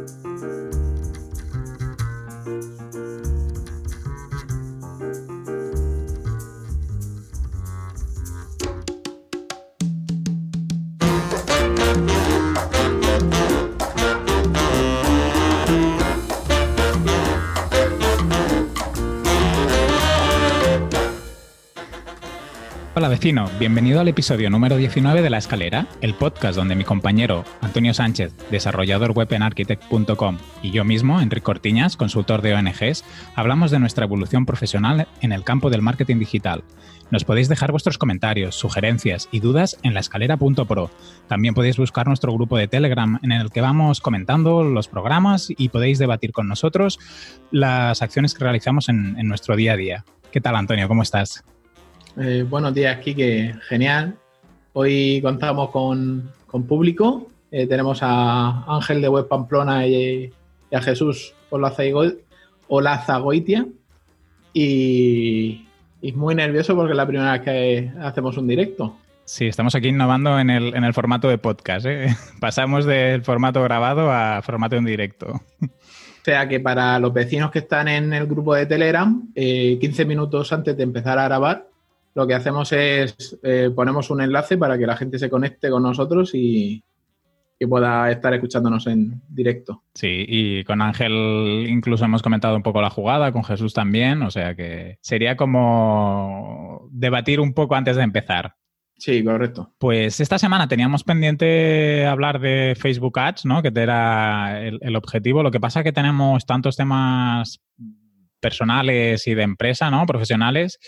Hola vecino, bienvenido al episodio número 19 de La Escalera, el podcast donde mi compañero Antonio Sánchez, desarrollador web en architect.com, y yo mismo, Enrique Cortiñas, consultor de ONGs, hablamos de nuestra evolución profesional en el campo del marketing digital. Nos podéis dejar vuestros comentarios, sugerencias y dudas en laescalera.pro. También podéis buscar nuestro grupo de Telegram en el que vamos comentando los programas y podéis debatir con nosotros las acciones que realizamos en, en nuestro día a día. ¿Qué tal, Antonio? ¿Cómo estás? Eh, buenos días, Kike. Genial. Hoy contamos con, público. Eh, tenemos a Ángel de Web Pamplona y, a Jesús Olazagoitia. Y, y muy nervioso porque es la primera vez que hacemos un directo. Sí, estamos aquí innovando en el, en el formato de podcast. ¿eh? Pasamos del formato grabado a formato en directo. O sea que para los vecinos que están en el grupo de Telegram, 15 minutos antes de empezar a grabar, lo que hacemos es eh, ponemos un enlace para que la gente se conecte con nosotros y, pueda estar escuchándonos en directo. Sí, y con Ángel incluso hemos comentado un poco la jugada, con Jesús también, o sea que sería como debatir un poco antes de empezar. Sí, correcto. Pues esta semana teníamos pendiente hablar de Facebook Ads, ¿no? Que era el, el objetivo. Lo que pasa es que tenemos tantos temas personales y de empresa, ¿no? Profesionales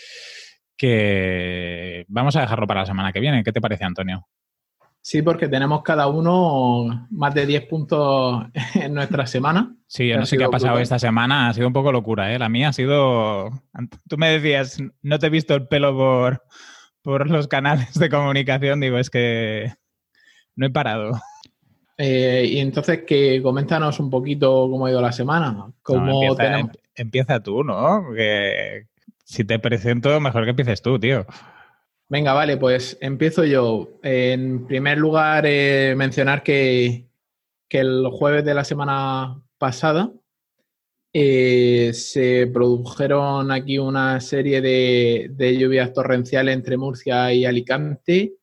que vamos a dejarlo para la semana que viene. ¿Qué te parece, Antonio? Sí, porque tenemos cada uno más de 10 puntos en nuestra semana. Sí, yo no sé qué ha pasado esta semana, ha sido un poco locura, ¿eh? La mía ha sido... Tú me decías, no te he visto el pelo por, por los canales de comunicación, digo, es que no he parado. Eh, y entonces, que coméntanos un poquito cómo ha ido la semana. Cómo empieza, em, empieza, tú, ¿no? Que, si te presento, mejor que empieces tú, tío. Venga, vale, pues empiezo yo. En primer lugar, eh, mencionar que, el jueves de la semana pasada eh, se produjeron aquí una serie de, lluvias torrenciales entre Murcia y Alicante,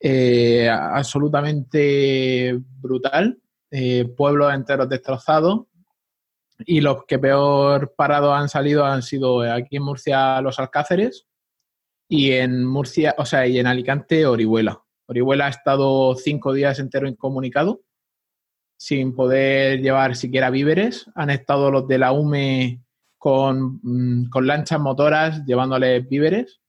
eh, absolutamente brutal, pueblos enteros destrozados, y los que peor parados han salido han sido aquí en Murcia los Alcáceres y en Murcia, o sea, y en Alicante Orihuela. Orihuela ha estado cinco días entero incomunicado, sin poder llevar siquiera víveres. Han estado los de la UME con, mm, con lanchas motoras llevándoles víveres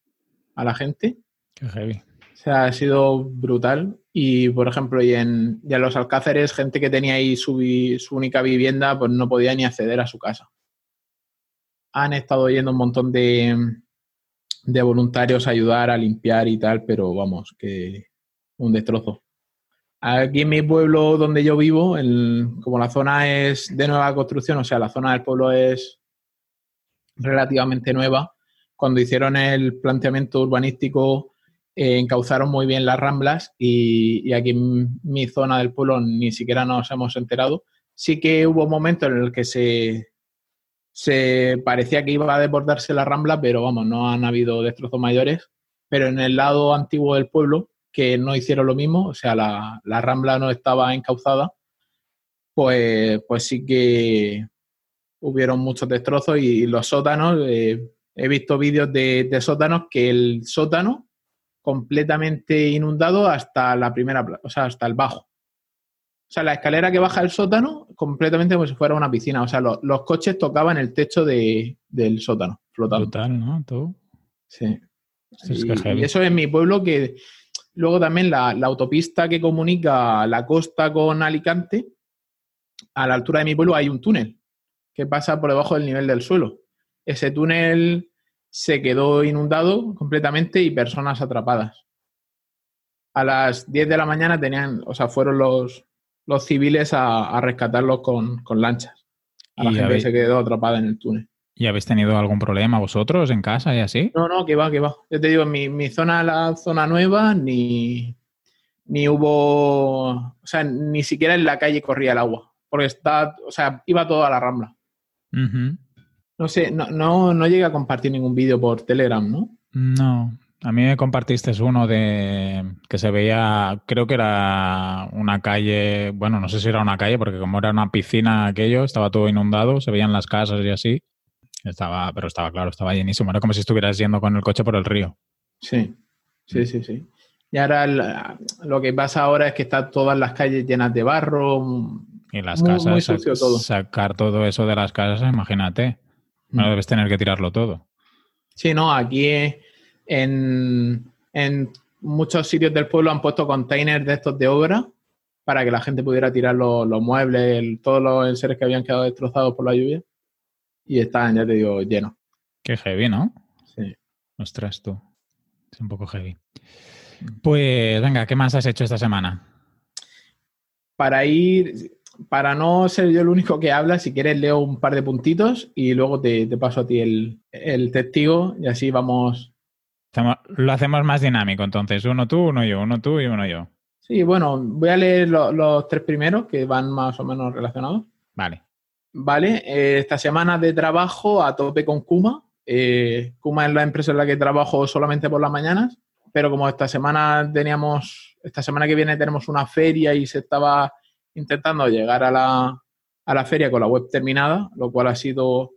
a la gente. Qué heavy. O sea, ha sido brutal. Y, por ejemplo, y en, los Alcáceres, gente que tenía ahí su, única vivienda, pues no podía ni acceder a su casa. Han estado yendo un montón de, de voluntarios a ayudar a limpiar y tal, pero vamos, que un destrozo. Aquí en mi pueblo donde yo vivo, como la zona es de nueva construcción, o sea, la zona del pueblo es relativamente nueva, cuando hicieron el planteamiento urbanístico eh, encauzaron muy bien las ramblas y, aquí en mi zona del pueblo ni siquiera nos hemos enterado. Sí que hubo momentos en el que se, se parecía que iba a desbordarse la rambla, pero vamos, no han habido destrozos mayores. Pero en el lado antiguo del pueblo, que no hicieron lo mismo, o sea, la, rambla no estaba encauzada, pues, pues sí que hubieron muchos destrozos y, los sótanos, eh, he visto vídeos de, de, sótanos que el sótano completamente inundado hasta la primera, o sea, hasta el bajo. O sea, la escalera que baja el sótano, completamente como si fuera una piscina. O sea, los coches tocaban el techo de, del sótano, flotando. Total, ¿no? ¿Tú? Sí. y, eso es mi pueblo que... Luego también la, la, autopista que comunica la costa con Alicante, a la altura de mi pueblo hay un túnel que pasa por debajo del nivel del suelo. Ese túnel se quedó inundado completamente y personas atrapadas. A las 10 de la mañana tenían, o sea, fueron los, los civiles a, rescatarlos con, lanchas. A la gente se quedó atrapada en el túnel. ¿Y habéis tenido algún problema vosotros en casa y así? No, no, que va, que va. Yo te digo, mi, mi zona, la zona nueva, ni, ni hubo, o sea, ni siquiera en la calle corría el agua. porque está, o sea, iba todo a la rambla. No sé, no, no, no llegué a compartir ningún vídeo por Telegram, ¿no? No, a mí me compartiste uno de que se veía, creo que era una calle, bueno, no sé si era una calle, porque como era una piscina aquello, estaba todo inundado, se veían las casas y así. Estaba, pero estaba claro, estaba llenísimo. Era como si estuvieras yendo con el coche por el río. Sí, sí, sí, sí. Y ahora lo que pasa ahora es que están todas las calles llenas de barro. Y las casas, sacar todo eso de las casas, imagínate. No mm. debes tener que tirarlo todo. Sí, no, aquí en, muchos sitios del pueblo han puesto containers de estos de obra para que la gente pudiera tirar los, muebles, todos los enseres que habían quedado destrozados por la lluvia. Y están, ya te digo, llenos. Qué heavy, ¿no? Sí. Ostras, tú. Es un poco heavy. Pues venga, ¿qué más has hecho esta semana? Para ir, para no ser yo el único que habla, si quieres leo un par de puntitos y luego te, paso a ti el, el, testigo y así vamos lo hacemos más dinámico, entonces, uno tú, uno yo, uno tú y uno yo. Sí, bueno, voy a leer los tres primeros que van más o menos relacionados. Vale. Vale, eh, esta semana de trabajo a tope con Kuma. Eh, Kuma es la empresa en la que trabajo solamente por las mañanas, pero como esta semana teníamos, esta semana que viene tenemos una feria y se estaba intentando llegar a la, a la feria con la web terminada, lo cual ha sido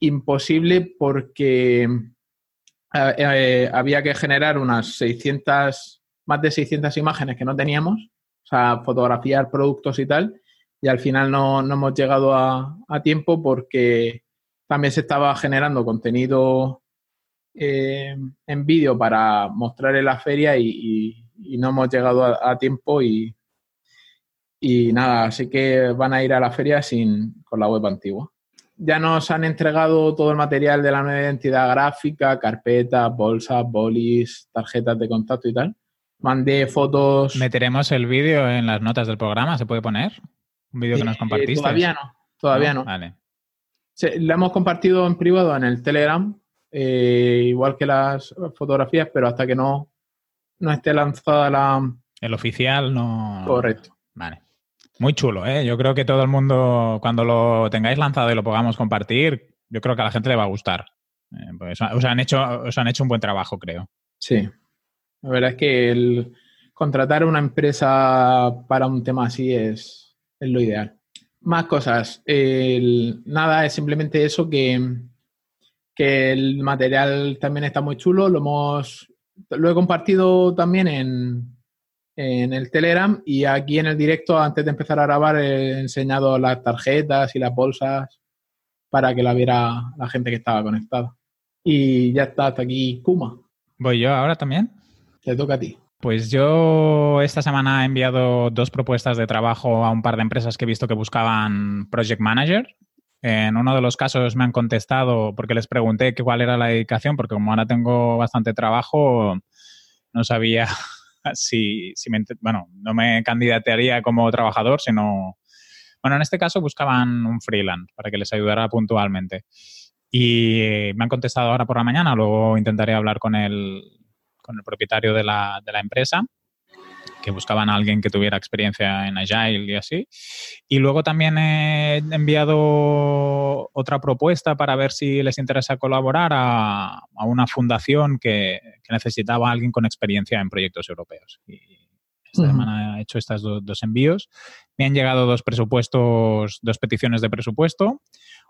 imposible porque eh, eh, había que generar unas 600, más de 600 imágenes que no teníamos, o sea, fotografiar productos y tal, y al final no, hemos llegado a, tiempo porque también se estaba generando contenido eh, en vídeo para mostrar en la feria y, no hemos llegado a, tiempo y, y nada, así que van a ir a la feria sin, con la web antigua ya nos han entregado todo el material de la nueva identidad gráfica, carpetas, bolsas, bolis, tarjetas de contacto y tal. Mandé fotos. ¿Meteremos el vídeo en las notas del programa? ¿Se puede poner? ¿Un vídeo que nos eh, compartiste? todavía no, todavía no. Vale. lo hemos compartido en privado en el Telegram, eh, igual que las fotografías, pero hasta que no, no esté lanzada la... El oficial no... Correcto. Vale. Muy chulo, ¿eh? Yo creo que todo el mundo, cuando lo tengáis lanzado y lo podamos compartir, yo creo que a la gente le va a gustar. Eh, pues, os, han hecho, os han hecho un buen trabajo, creo. Sí. La verdad es que el contratar una empresa para un tema así es, lo ideal. Más cosas. nada, es simplemente eso que, que el material también está muy chulo. Lo hemos lo he compartido también en, en el Telegram y aquí en el directo, antes de empezar a grabar, he enseñado las tarjetas y las bolsas para que la viera la gente que estaba conectada. Y ya está, hasta aquí Kuma. ¿Voy yo ahora también? Te toca a ti. Pues yo esta semana he enviado dos propuestas de trabajo a un par de empresas que he visto que buscaban Project Manager. En uno de los casos me han contestado porque les pregunté cuál era la dedicación, porque como ahora tengo bastante trabajo, no sabía si, si me, bueno, no me candidatearía como trabajador, sino, bueno, en este caso buscaban un freelance para que les ayudara puntualmente. Y me han contestado ahora por la mañana, luego intentaré hablar con el, con el propietario de la, de la empresa que buscaban a alguien que tuviera experiencia en Agile y así. Y luego también he enviado otra propuesta para ver si les interesa colaborar a, una fundación que, necesitaba a alguien con experiencia en proyectos europeos. Y esta semana he hecho estos dos envíos. Me han llegado dos presupuestos, dos peticiones de presupuesto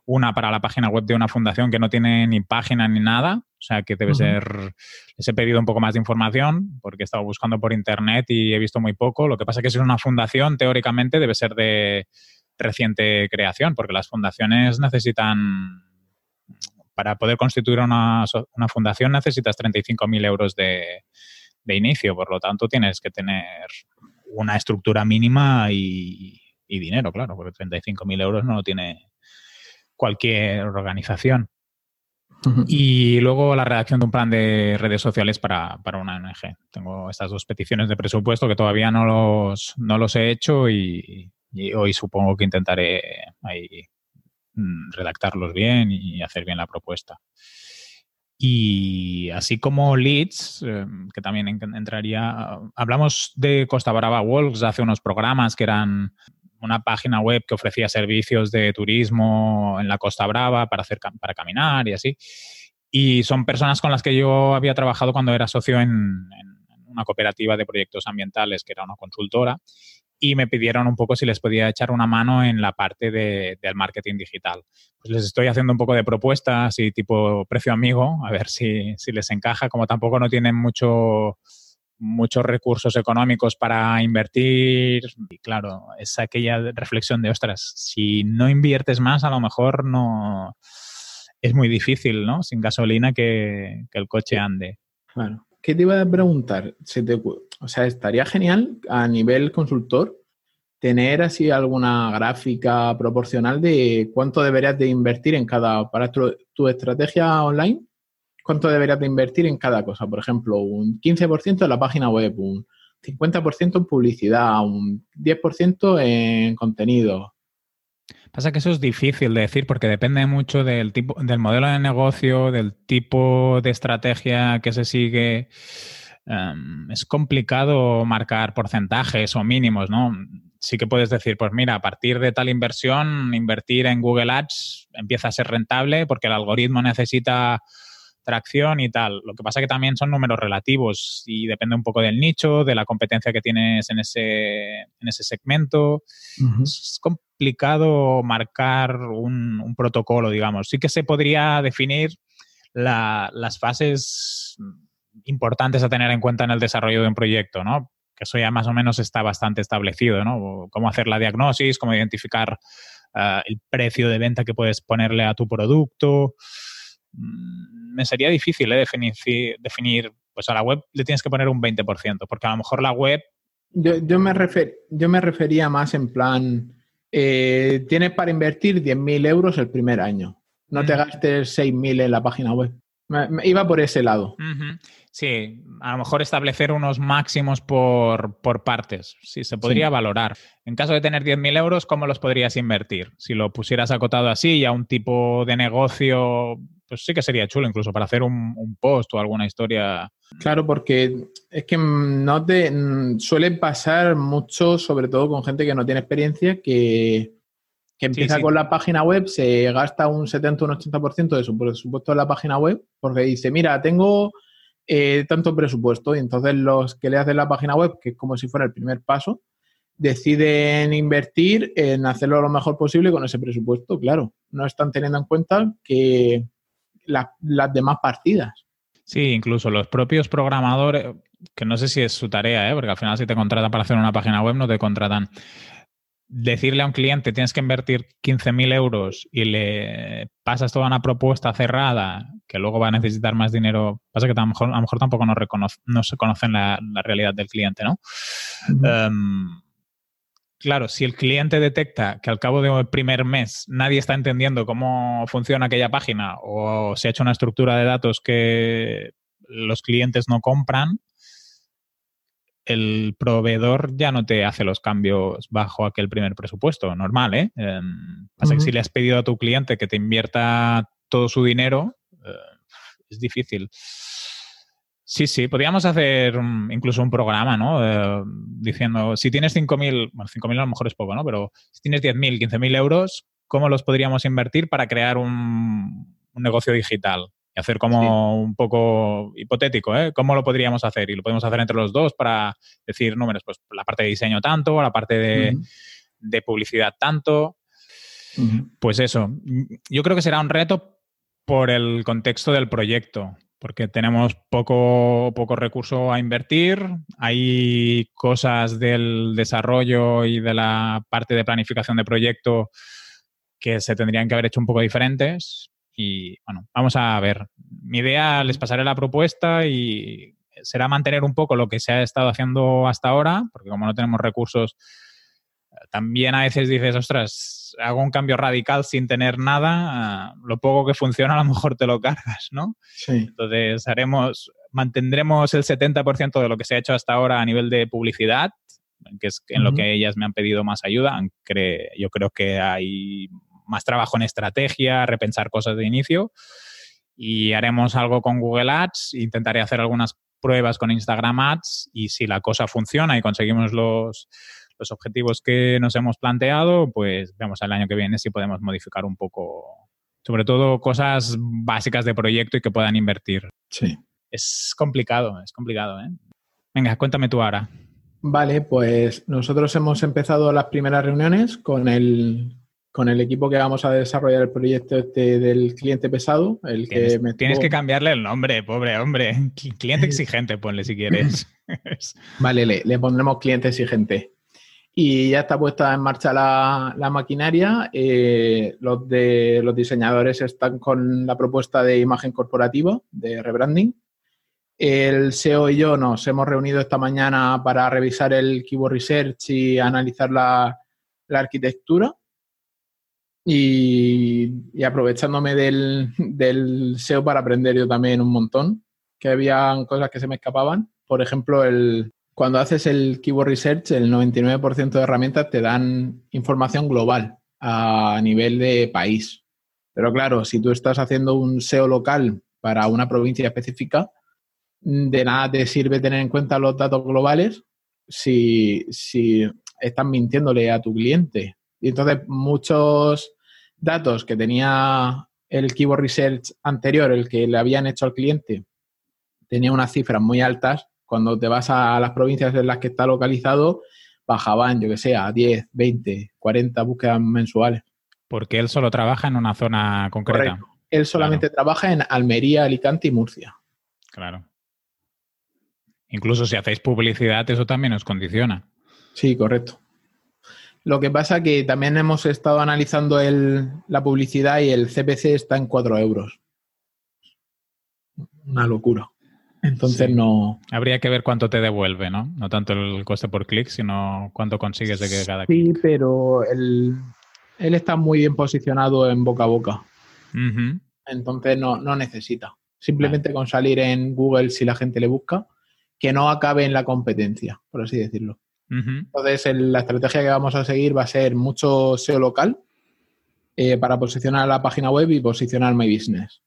una para la página web de una fundación que no tiene ni página ni nada, o sea que debe ser, les he pedido un poco más de información porque he estado buscando por internet y he visto muy poco. Lo que pasa es que si es una fundación, teóricamente debe ser de reciente creación, porque las fundaciones necesitan, para poder constituir una, una fundación necesitas 35.000 euros de, de inicio, por lo tanto tienes que tener una estructura mínima y, y dinero, claro, porque 35.000 euros no lo tiene cualquier organización. Y luego la redacción de un plan de redes sociales para, una ONG. Tengo estas dos peticiones de presupuesto que todavía no los, no los he hecho y, hoy supongo que intentaré ahí mm, redactarlos bien y hacer bien la propuesta. Y así como leads, em, que también entraría, hablamos de Costa Brava Walks hace unos programas que eran una página web que ofrecía servicios de turismo en la Costa Brava para, hacer, para caminar y así. Y son personas con las que yo había trabajado cuando era socio en, una cooperativa de proyectos ambientales, que era una consultora, y me pidieron un poco si les podía echar una mano en la parte de, del marketing digital. Pues les estoy haciendo un poco de propuestas y tipo precio amigo, a ver si, si les encaja, como tampoco no tienen mucho muchos recursos económicos para invertir. Y claro, es aquella reflexión de, ostras, si no inviertes más, a lo mejor no es muy difícil, ¿no? Sin gasolina que, que el coche ande. Claro. ¿Qué te iba a preguntar? ¿Se te, o sea, estaría genial a nivel consultor tener así alguna gráfica proporcional de cuánto deberías de invertir en cada, para tu, estrategia online, cuánto deberías de invertir en cada cosa. Por ejemplo, un 15% en la página web, un 50% en publicidad, un 10% en contenido. Pasa que eso es difícil de decir porque depende mucho del tipo, del modelo de negocio, del tipo de estrategia que se sigue. Em, es complicado marcar porcentajes o mínimos, ¿no? Sí que puedes decir, pues mira, a partir de tal inversión, invertir en Google Ads empieza a ser rentable porque el algoritmo necesita tracción y tal. Lo que pasa que también son números relativos y depende un poco del nicho, de la competencia que tienes en ese, en ese segmento. Es complicado marcar un, protocolo, digamos. Sí que se podría definir las fases importantes a tener en cuenta en el desarrollo de un proyecto, ¿no? Que eso ya más o menos está bastante establecido, ¿no? Cómo hacer la diagnosis, cómo identificar uh, el precio de venta que puedes ponerle a tu producto. Me sería difícil ¿eh? definir, definir, pues a la web le tienes que poner un 20%, porque a lo mejor la web... Yo, yo, me, refer, yo me refería más en plan, eh, tienes para invertir 10.000 euros el primer año. No te gastes 6.000 en la página web. Me, iba por ese lado. Sí, a lo mejor establecer unos máximos por, por partes. Sí, se podría valorar. En caso de tener 10.000 euros, ¿cómo los podrías invertir? Si lo pusieras acotado así y a un tipo de negocio, pues sí que sería chulo incluso para hacer un, un post o alguna historia. Claro, porque es que no te suele pasar mucho, sobre todo con gente que no tiene experiencia, que que empieza con la página web, se gasta un 70 o un 80% de su presupuesto en la página web, porque dice, mira, tengo eh, tanto presupuesto, y entonces los que le hacen la página web, que es como si fuera el primer paso, deciden invertir en hacerlo lo mejor posible con ese presupuesto, claro. No están teniendo en cuenta que las demás partidas. Sí, incluso los propios programadores, que no sé si es su tarea, ¿eh? porque al final si te contratan para hacer una página web no te contratan decirle a un cliente tienes que invertir 15.000 euros y le pasas toda una propuesta cerrada que luego va a necesitar más dinero, pasa que a lo mejor, a lo mejor tampoco no, no se conocen la, la, realidad del cliente, ¿no? um, claro, si el cliente detecta que al cabo del primer mes nadie está entendiendo cómo funciona aquella página o se ha hecho una estructura de datos que los clientes no compran, el proveedor ya no te hace los cambios bajo aquel primer presupuesto, normal, ¿eh? Em, pasa que si le has pedido a tu cliente que te invierta todo su dinero, eh, es difícil. Sí, sí, podríamos hacer incluso un programa, ¿no? Eh, diciendo, si tienes 5.000, bueno, 5.000 a lo mejor es poco, ¿no? Pero si tienes 10.000, 15.000 euros, ¿cómo los podríamos invertir para crear un, un negocio digital? Y hacer como un poco hipotético, ¿eh? ¿Cómo lo podríamos hacer? Y lo podemos hacer entre los dos para decir números, pues la parte de diseño tanto, la parte de, publicidad tanto. Pues eso, yo creo que será un reto por el contexto del proyecto, porque tenemos poco, poco recurso a invertir, hay cosas del desarrollo y de la parte de planificación de proyecto que se tendrían que haber hecho un poco diferentes, y bueno, vamos a ver. Mi idea, les pasaré la propuesta y será mantener un poco lo que se ha estado haciendo hasta ahora, porque como no tenemos recursos, también a veces dices, ostras, hago un cambio radical sin tener nada, lo poco que funciona a lo mejor te lo cargas, ¿no? Sí. Entonces haremos, mantendremos el 70% de lo que se ha hecho hasta ahora a nivel de publicidad, que es en lo que ellas me han pedido más ayuda, aunque yo creo que hay más trabajo en estrategia, repensar cosas de inicio. Y haremos algo con Google Ads, intentaré hacer algunas pruebas con Instagram Ads y si la cosa funciona y conseguimos los, los objetivos que nos hemos planteado, pues vemos al año que viene si podemos modificar un poco, sobre todo cosas básicas de proyecto y que puedan invertir. Sí. Es complicado, es complicado, ¿eh? Venga, cuéntame tú ahora. Vale, pues nosotros hemos empezado las primeras reuniones con el, con el equipo que vamos a desarrollar el proyecto este del cliente pesado. El tienes, que me tienes que cambiarle el nombre, pobre hombre. Cliente exigente, ponle si quieres. vale, le, le, pondremos cliente exigente. Y ya está puesta en marcha la, la maquinaria. Eh, los, de, los diseñadores están con la propuesta de imagen corporativa, de rebranding. El SEO y yo nos hemos reunido esta mañana para revisar el Keyword Research y analizar la, la arquitectura y, aprovechándome del, SEO para aprender yo también un montón, que había cosas que se me escapaban. Por ejemplo, el, cuando haces el Keyword Research, el 99% de herramientas te dan información global a nivel de país. Pero claro, si tú estás haciendo un SEO local para una provincia específica, de nada te sirve tener en cuenta los datos globales si, si estás mintiéndole a tu cliente. Y entonces muchos datos que tenía el Keyword Research anterior, el que le habían hecho al cliente, tenía unas cifras muy altas. Cuando te vas a las provincias en las que está localizado, bajaban, yo que sé, a 10, 20, 40 búsquedas mensuales. Porque él solo trabaja en una zona concreta. Él solamente trabaja en Almería, Alicante y Murcia. Claro. Incluso si hacéis publicidad, eso también os condiciona. Sí, correcto. Lo que pasa que también hemos estado analizando el, la publicidad y el CPC está en 4 euros. Una locura. Entonces no. Habría que ver cuánto te devuelve, ¿no? No tanto el coste por clic, sino cuánto consigues de que cada Sí, pero él, él, está muy bien posicionado en boca a boca. Entonces no, no, necesita. Simplemente con salir en Google si la gente le busca, que no acabe en la competencia, por así decirlo. Entonces, la estrategia que vamos a seguir va a ser mucho SEO local eh, para posicionar la página web y posicionar My Business.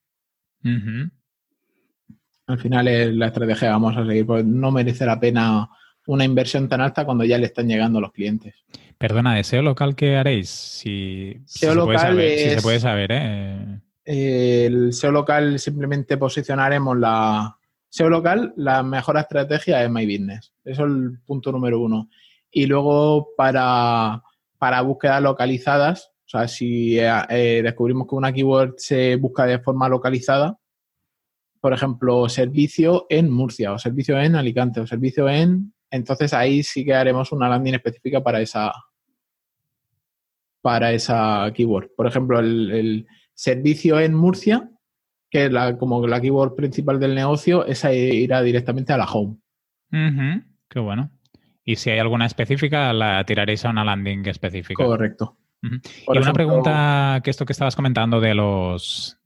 Al final es la estrategia que vamos a seguir, porque no merece la pena una inversión tan alta cuando ya le están llegando los clientes. Perdona, ¿de SEO local qué haréis? Si, SEO local si se puede saber, ¿eh? El SEO local simplemente posicionaremos la, SEO local, la mejor estrategia es My Business. Eso es el punto número uno. Y luego para, búsquedas localizadas, o sea, si eh, eh, descubrimos que una keyword se busca de forma localizada, por ejemplo, servicio en Murcia o servicio en Alicante o servicio en... Entonces ahí sí que haremos una landing específica para esa, para esa keyword. Por ejemplo, el servicio en Murcia que la, como la keyword principal del negocio, esa irá directamente a la home. Qué bueno. Y si hay alguna específica, la tiraréis a una landing específica. Correcto. y una pregunta que esto que estabas comentando de los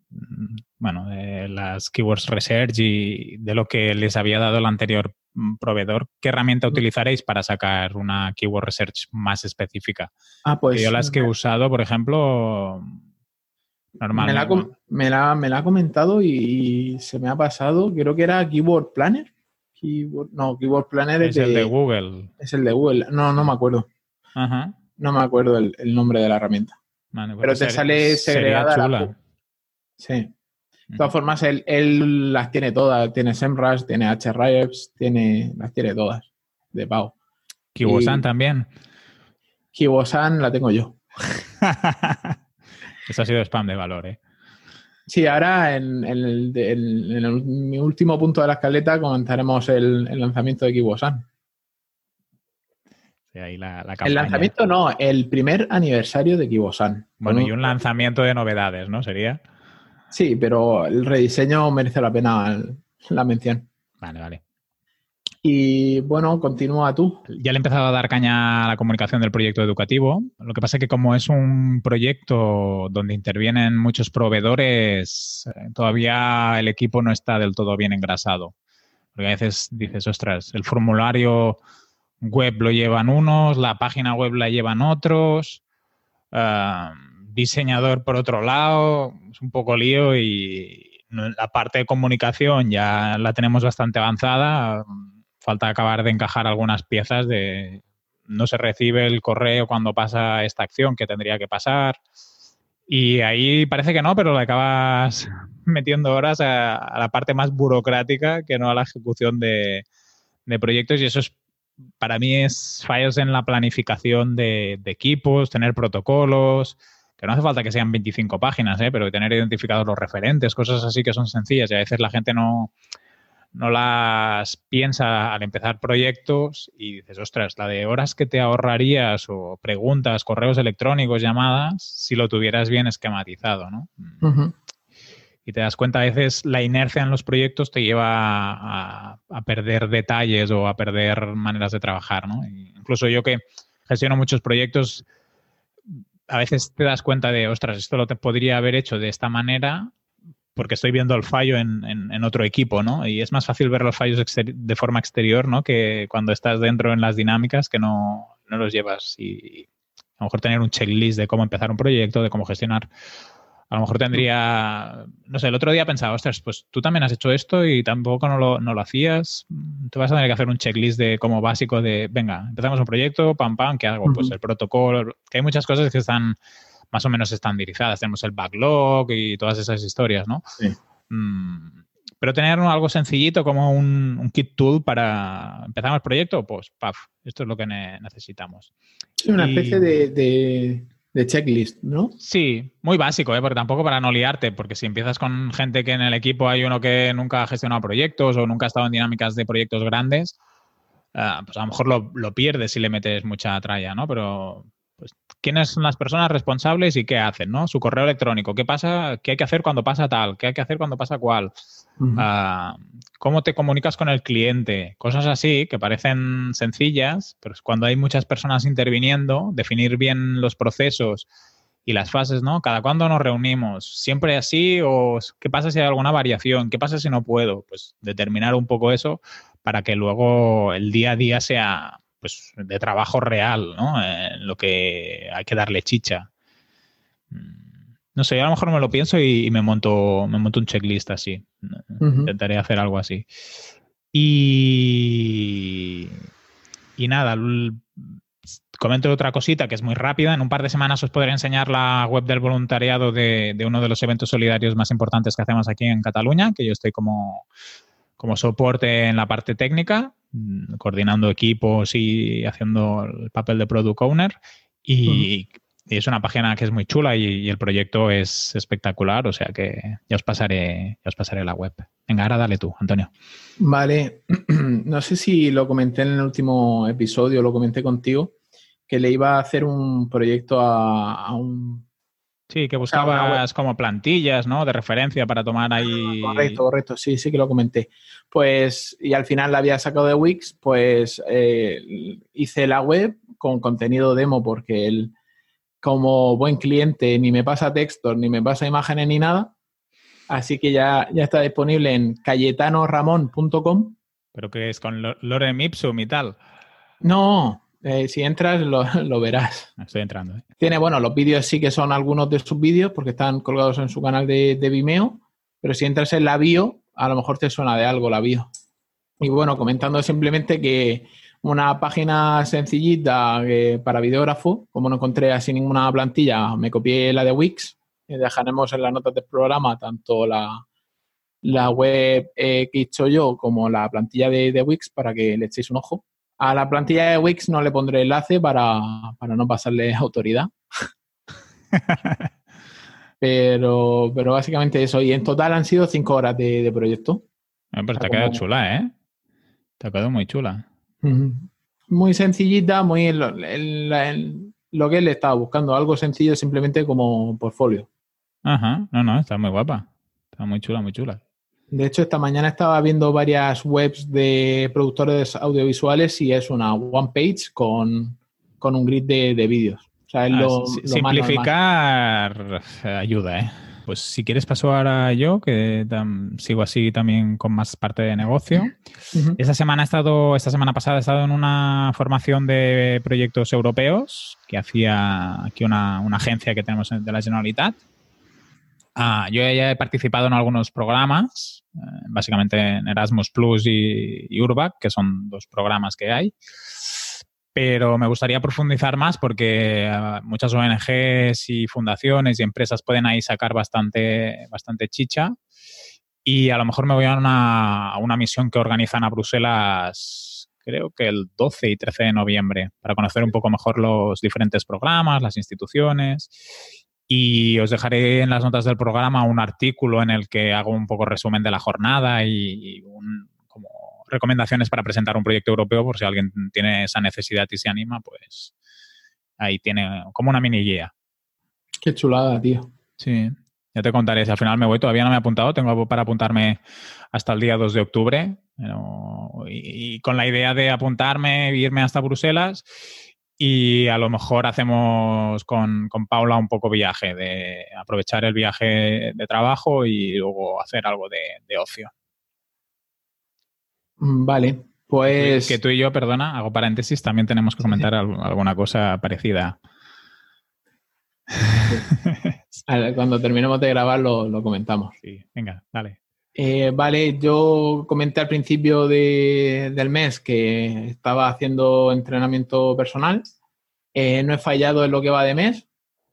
bueno, de las keywords research y de lo que les había dado el anterior proveedor, ¿qué herramienta utilizaréis para sacar una keyword research más específica? Ah, pues. yo las que he usado, por ejemplo, me la, me, la, ha comentado y, se me ha pasado. Creo que era Keyboard Planner. no, Keyboard Planner es, el de Google. Es el de Google. No, no me acuerdo. No me acuerdo el, nombre de la herramienta. Pero te sale segregada. Chula. Sí. De todas formas, él, las tiene todas. Tiene SEMrush, tiene Hrefs, tiene, las tiene todas de pago. Kibosan también. Kibosan la tengo yo. Eso ha sido spam de valor, ¿eh? Sí, ahora en, mi último punto de la escaleta comentaremos el, lanzamiento de Kibosan. Sí, ahí la, el lanzamiento no, el primer aniversario de Kibosan. Bueno, y un lanzamiento de novedades, ¿no? Sería. Sí, pero el rediseño merece la pena la mención. Vale, vale. Y bueno, continúa tú. Ya le he empezado a dar caña a la comunicación del proyecto educativo. Lo que pasa es que como es un proyecto donde intervienen muchos proveedores, eh, todavía el equipo no está del todo bien engrasado. Porque a veces dices, ostras, el formulario web lo llevan unos, la página web la llevan otros, eh, diseñador por otro lado, es un poco lío y la parte de comunicación ya la tenemos bastante avanzada falta acabar de encajar algunas piezas de no se recibe el correo cuando pasa esta acción que tendría que pasar. Y ahí parece que no, pero le acabas metiendo horas a, la parte más burocrática que no a la ejecución de, proyectos y eso es para mí es fallos en la planificación de, equipos, tener protocolos, que no hace falta que sean 25 páginas, ¿eh? pero tener identificados los referentes, cosas así que son sencillas y a veces la gente no, no las piensa al empezar proyectos y dices, ostras, la de horas que te ahorrarías o preguntas, correos electrónicos, llamadas, si lo tuvieras bien esquematizado, ¿no? Y te das cuenta, a veces la inercia en los proyectos te lleva a, perder detalles o a perder maneras de trabajar, ¿no? incluso yo que gestiono muchos proyectos, a veces te das cuenta de, ostras, esto lo te podría haber hecho de esta manera porque estoy viendo el fallo en, otro equipo, ¿no? Y es más fácil ver los fallos de forma exterior, ¿no? Que cuando estás dentro en las dinámicas que no, los llevas. Y, a lo mejor tener un checklist de cómo empezar un proyecto, de cómo gestionar. A lo mejor tendría, no sé, el otro día pensaba, ostras, pues tú también has hecho esto y tampoco no lo, no lo hacías. Tú vas a tener que hacer un checklist de como básico de, venga, empezamos un proyecto, pam, pam, ¿qué hago? Pues el protocolo, que hay muchas cosas que están más o menos estandarizadas. Tenemos el backlog y todas esas historias, ¿no? Sí. Mm, pero tener algo sencillito como un, kit tool para empezar el proyecto, pues, paf, esto es lo que necesitamos. Sí, una especie de, checklist, ¿no? Sí, muy básico, ¿eh? porque tampoco para no liarte, porque si empiezas con gente que en el equipo hay uno que nunca ha gestionado proyectos o nunca ha estado en dinámicas de proyectos grandes, ah, pues a lo mejor lo, lo, pierdes si le metes mucha tralla, ¿no? Pero, pues, quiénes son las personas responsables y qué hacen, ¿no? Su correo electrónico, qué pasa, qué hay que hacer cuando pasa tal, qué hay que hacer cuando pasa cual, ah, cómo te comunicas con el cliente, cosas así que parecen sencillas, pero cuando hay muchas personas interviniendo, definir bien los procesos y las fases, ¿no? Cada cuándo nos reunimos, siempre así o qué pasa si hay alguna variación, qué pasa si no puedo, pues determinar un poco eso para que luego el día a día sea pues, de trabajo real, ¿no? En lo que hay que darle chicha. Mm, no sé, a lo mejor me lo pienso y, me monto me monto un checklist así. Intentaré hacer algo así. Y, y nada, comento otra cosita que es muy rápida. En un par de semanas os podré enseñar la web del voluntariado de, de, uno de los eventos solidarios más importantes que hacemos aquí en Cataluña, que yo estoy como, como soporte en la parte técnica. Mm, coordinando equipos y haciendo el papel de product owner. Y, es una página que es muy chula y, el proyecto es espectacular, o sea que ya os pasaré, ya os pasaré la web. Venga, ahora dale tú, Antonio. Vale, no sé si lo comenté en el último episodio, lo comenté contigo, que le iba a hacer un proyecto a un Sí, que buscabas como plantillas, ¿no? De referencia para tomar ahí. Correcto, correcto, sí, sí que lo comenté. Pues, y al final la había sacado de Wix, pues eh, hice la web con contenido demo porque él, como buen cliente, ni me pasa textos, ni me pasa imágenes, ni nada. Así que ya, ya está disponible en cayetanoramon.com. ¿Pero que es con Lorem Ipsum y tal? No, eh, si entras, lo, verás. Estoy entrando. ¿eh? Tiene, bueno, los vídeos sí que son algunos de sus vídeos porque están colgados en su canal de, Vimeo, pero si entras en la bio, a lo mejor te suena de algo la bio. Y bueno, comentando simplemente que una página sencillita eh, para videógrafo, como no encontré así ninguna plantilla, me copié la de Wix. dejaremos en las notas del programa tanto la, la web que he hecho yo como la plantilla de, de Wix para que le echéis un ojo. A la plantilla de Wix no le pondré enlace para, no pasarle autoridad. pero, pero básicamente eso. Y en total han sido cinco horas de, proyecto. Ah, pero te ha quedado chula, ¿eh? Te ha quedado muy chula. Muy sencillita, muy lo que él estaba buscando. Algo sencillo simplemente como portfolio. Ajá, no, no, está muy guapa. Está muy chula, muy chula. De hecho, esta mañana estaba viendo varias webs de productores audiovisuales y es una one page con, un grid de, vídeos. O sea, es ah, lo, simplificar ayuda, ¿eh? Pues si quieres paso ahora yo, que sigo así también con más parte de negocio. Esta semana he estado, esta semana pasada he estado en una formación de proyectos europeos que hacía aquí una, una agencia que tenemos de la Generalitat Ah, yo ya he participado en algunos programas, eh, básicamente en Erasmus Plus y, Urbac, que son dos programas que hay. pero me gustaría profundizar más porque uh, muchas ONGs y fundaciones y empresas pueden ahí sacar bastante, bastante chicha y a lo mejor me voy a una, a una misión que organizan a Bruselas creo que el 12 y 13 de noviembre para conocer un poco mejor los diferentes programas, las instituciones y os dejaré en las notas del programa un artículo en el que hago un poco resumen de la jornada y, un, como recomendaciones para presentar un proyecto europeo por si alguien tiene esa necesidad y se anima, pues ahí tiene como una mini guía. Qué chulada, tío. Sí, ya te contaré. Si al final me voy, todavía no me he apuntado. Tengo para apuntarme hasta el día 2 de octubre. y, con la idea de apuntarme, irme hasta Bruselas y a lo mejor hacemos con, Paula un poco viaje, de aprovechar el viaje de trabajo y luego hacer algo de, ocio. Mm, vale, pues... Que tú y yo, perdona, hago paréntesis, también tenemos que comentar alguna cosa parecida. Cuando terminemos de grabar lo, comentamos. Sí, venga, dale. Eh, vale, yo comenté al principio del mes que estaba haciendo entrenamiento personal. Eh, no he fallado en lo que va de mes.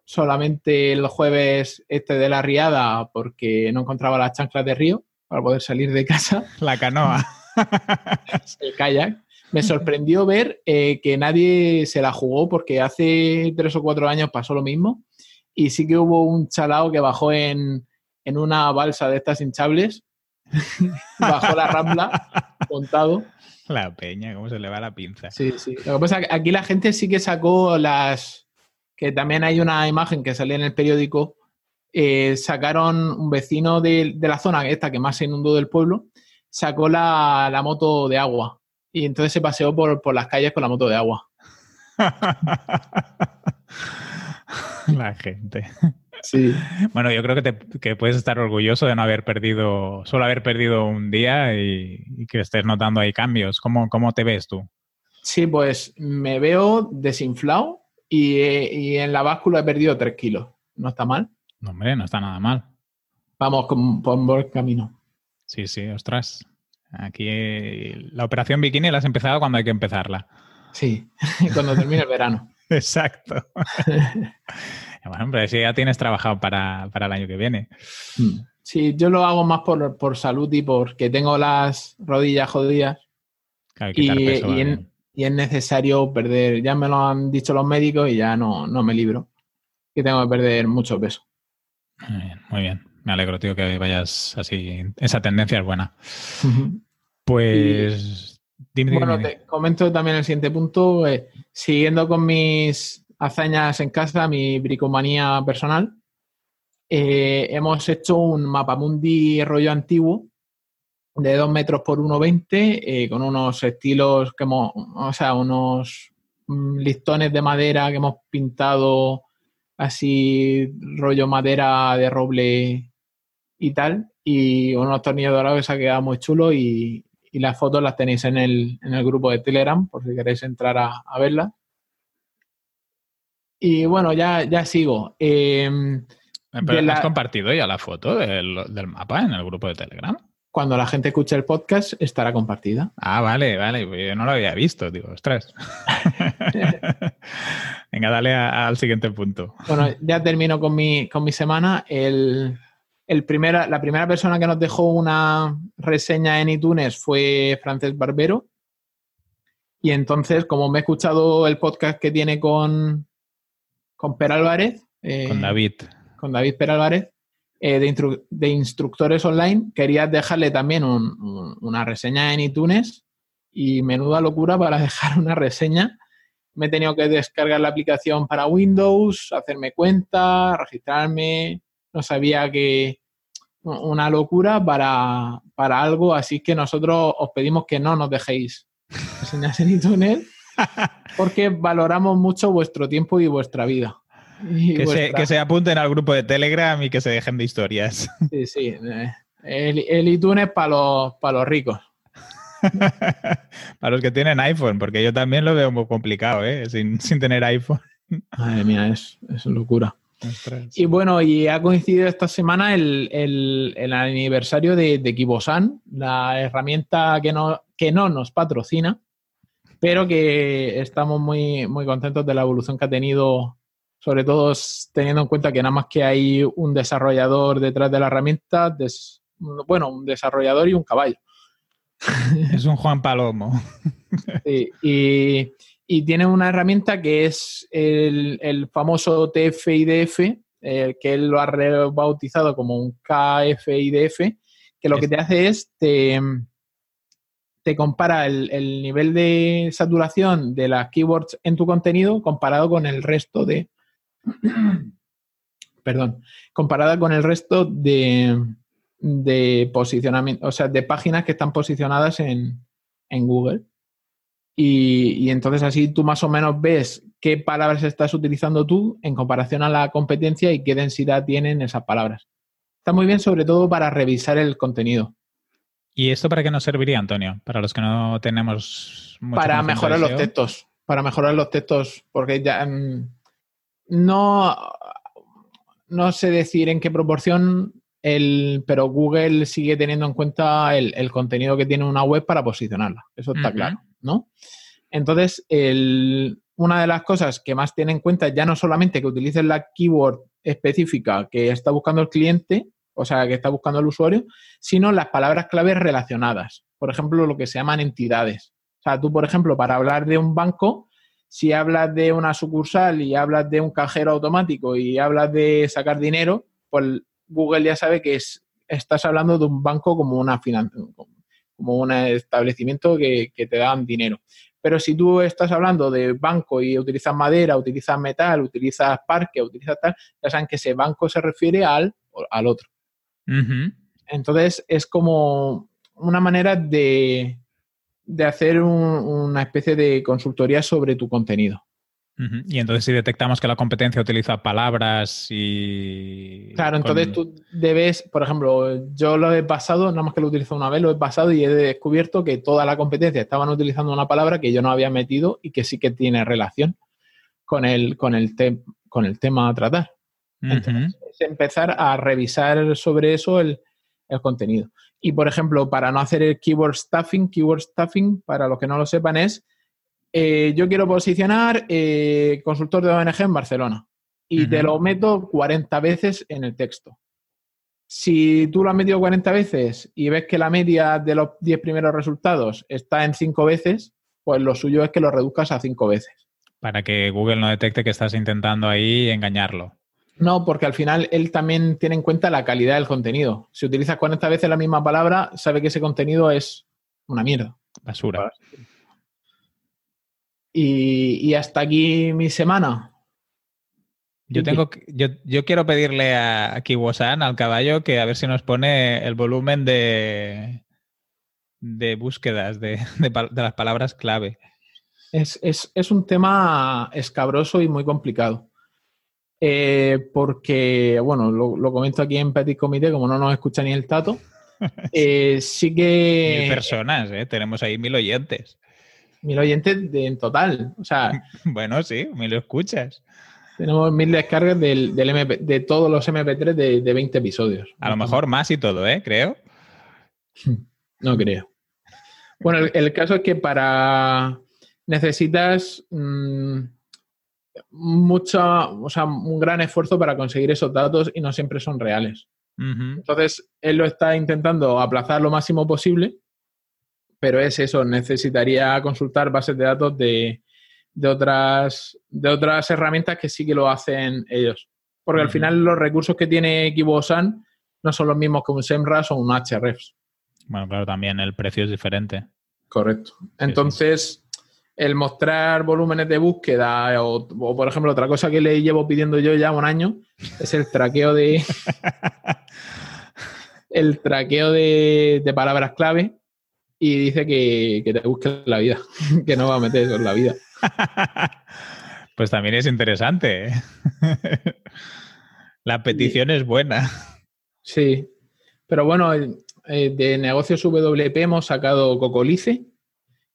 Solamente el jueves este de la riada porque no encontraba las chanclas de río para poder salir de casa. La canoa. el kayak. Me sorprendió ver eh, que nadie se la jugó porque hace tres o cuatro años pasó lo mismo y sí que hubo un chalao que bajó en, en una balsa de estas hinchables bajo la rambla, montado. La peña, cómo se le va la pinza. Sí, sí. Lo que pasa es que aquí la gente sí que sacó las. que también hay una imagen que sale en el periódico. Eh, sacaron un vecino de, la zona, esta que más se inundó del pueblo, sacó la, la moto de agua. Y entonces se paseó por, por las calles con la moto de agua. la gente. Sí. Bueno, yo creo que, te, puedes estar orgulloso de no haber perdido, solo haber perdido un día y, que estés notando ahí cambios. ¿Cómo, ¿Cómo, te ves tú? Sí, pues me veo desinflado y, en la báscula he perdido 3 kilos. ¿No está mal? No, hombre, no está nada mal. Vamos con, por buen camino. Sí, sí, ostras. Aquí la operación bikini la has empezado cuando hay que empezarla. Sí, cuando termine el verano. Exacto. Bueno, pero si ya tienes trabajado para, el año que viene. Mm. Sí, yo lo hago más por, salud y porque tengo las rodillas jodidas. y, es necesario perder, ya me lo han dicho los médicos y ya no, me libro. Que tengo que perder mucho peso. Muy bien, muy bien. Me alegro, tío, que vayas así. Esa tendencia es buena. Pues. bueno, te comento también el siguiente punto. Eh, siguiendo con mis hazañas en casa, mi bricomanía personal. Eh, hemos hecho un mapamundi rollo antiguo de 2 metros por 1,20 eh, con unos estilos que hemos, o sea, unos mm, listones de madera que hemos pintado así rollo madera de roble y tal y unos tornillos dorados que se ha quedado muy chulo y, las fotos las tenéis en el, en el grupo de Telegram por si queréis entrar a, a verlas. Y bueno, ya, ya sigo. Em, ¿Pero has compartido ya la foto del, mapa en el grupo de Telegram? Cuando la gente escuche el podcast, estará compartida. Ah, vale, vale. Pues yo no lo había visto, digo, ostras. Venga, dale al siguiente punto. Bueno, ya termino con mi, con mi semana. El, el primera, la primera persona que nos dejó una reseña en iTunes fue Frances Barbero. Y entonces, como me he escuchado el podcast que tiene con, con Per Álvarez. Eh, con David. Con David Per Álvarez, eh, de, instructores online. Quería dejarle también una reseña en iTunes y menuda locura para dejar una reseña. Me he tenido que descargar la aplicación para Windows, hacerme cuenta, registrarme. No sabía que una locura para, para algo, así que nosotros os pedimos que no nos dejéis reseñas en iTunes porque valoramos mucho vuestro tiempo y vuestra vida. que, se, apunten al grupo de Telegram y que se dejen de historias. Sí, sí. Eh, el, iTunes para los, para los ricos. para los que tienen iPhone, porque yo también lo veo muy complicado, ¿eh? sin, tener iPhone. Madre mía, es, es locura. Y bueno, y ha coincidido esta semana el, el, aniversario de, de Kibosan, la herramienta que no, que no nos patrocina, pero que estamos muy, muy contentos de la evolución que ha tenido, sobre todo teniendo en cuenta que nada más que hay un desarrollador detrás de la herramienta, bueno, un desarrollador y un caballo. Es un Juan Palomo. y, tiene una herramienta que es el, famoso TF-IDF, eh, que él lo ha rebautizado como un KF-IDF, que lo que te hace es te, te compara el, nivel de saturación de las keywords en tu contenido comparado con el resto de. perdón. Comparada con el resto de, de posicionamiento, o sea, de páginas que están posicionadas en, Google. Y, entonces así tú más o menos ves qué palabras estás utilizando tú en comparación a la competencia y qué densidad tienen esas palabras. Está muy bien sobre todo para revisar el contenido. ¿Y esto para qué nos serviría, Antonio? Para los que no tenemos... para mejorar los textos. Para mejorar los textos, porque ya mm, no, no sé decir en qué proporción el, pero Google sigue teniendo en cuenta el, contenido que tiene una web para posicionarla. Eso está claro, ¿no? Entonces, una de las cosas que más tiene en cuenta ya no solamente que utilices la keyword específica que está buscando el cliente, o sea, que está buscando el usuario, sino las palabras claves relacionadas. Por ejemplo, lo que se llaman entidades. O sea, tú, por ejemplo, para hablar de un banco, si hablas de una sucursal y hablas de un cajero automático y hablas de sacar dinero, pues Google ya sabe que es, estás hablando de un banco como una como un establecimiento que, te dan dinero. Pero si tú estás hablando de banco y utilizas madera, utilizas metal, utilizas parque, utilizas tal, ya saben que ese banco se refiere al, al otro. Entonces es como una manera de, de hacer una especie de consultoría sobre tu contenido. Y entonces si detectamos que la competencia utiliza palabras y... Claro, entonces tú debes, por ejemplo, yo lo he pasado, nada más que lo utilizo una vez, lo he pasado y he descubierto que toda la competencia estaban utilizando una palabra que yo no había metido y que sí que tiene relación con el, con el, con el tema a tratar. Entonces, es empezar a revisar sobre eso el, contenido. Y, por ejemplo, para no hacer el keyword stuffing, keyword stuffing, para los que no lo sepan, es eh, yo quiero posicionar eh, consultor de ONG en Barcelona y te lo meto 40 veces en el texto. Si tú lo has metido 40 veces y ves que la media de los 10 primeros resultados está en 5 veces, pues lo suyo es que lo reduzcas a 5 veces. Para que Google no detecte que estás intentando ahí engañarlo. No, porque al final él también tiene en cuenta la calidad del contenido. Si utilizas 40 veces la misma palabra, sabe que ese contenido es una mierda. Basura. Y, hasta aquí mi semana. Yo tengo yo, yo quiero pedirle a Kiwosan, al caballo, que a ver si nos pone el volumen de, de búsquedas de, las palabras clave. Es, es, un tema escabroso y muy complicado. Eh, porque, bueno, lo, comento aquí en Petit Comité, como no nos escucha ni el tato. Eh, sí que. Mil personas, ¿eh? Tenemos ahí mil oyentes. Mil oyentes en total. O sea. bueno, sí, mil escuchas. Tenemos mil descargas del, de todos los MP3 de, de 20 episodios. A lo mejor más y todo, ¿eh? Creo. No creo. Bueno, el, caso es que para. Necesitas. Mm, mucha, o sea, un gran esfuerzo para conseguir esos datos y no siempre son reales. Entonces, él lo está intentando aplazar lo máximo posible, pero es eso, necesitaría consultar bases de datos de, de otras, de otras herramientas que sí que lo hacen ellos. Porque al final los recursos que tiene Kibosan no son los mismos que un SEMrush o un Hrefs. Bueno, claro, también el precio es diferente. Correcto. Entonces, el mostrar volúmenes de búsqueda o, por ejemplo, otra cosa que le llevo pidiendo yo ya un año es el traqueo de el traqueo de, palabras clave y dice que, te busque la vida, que no va a meter eso en la vida. Pues también es interesante. ¿eh? La petición es buena. Sí, pero bueno, eh, de negocios WP hemos sacado Cocolice,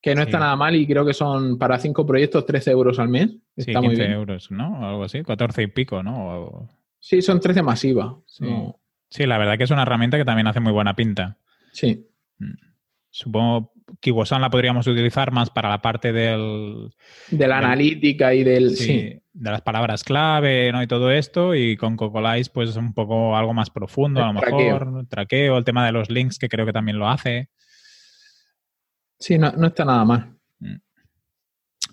que no está nada mal y creo que son para cinco proyectos 13 euros al mes. Está sí, 15 euros, ¿no? Algo así, 14 y pico, ¿no? Sí, son 13 masiva. Sí. la verdad que es una herramienta que también hace muy buena pinta. Sí. Mm. Supongo, KiwiSan la podríamos utilizar más para la parte del... De la analítica y del... Sí, de las palabras clave, ¿no? Y todo esto. Y con Cocolice, pues un poco algo más profundo, a lo mejor. Traqueo, el tema de los links, que creo que también lo hace. Sí, no, no está nada mal. Mm.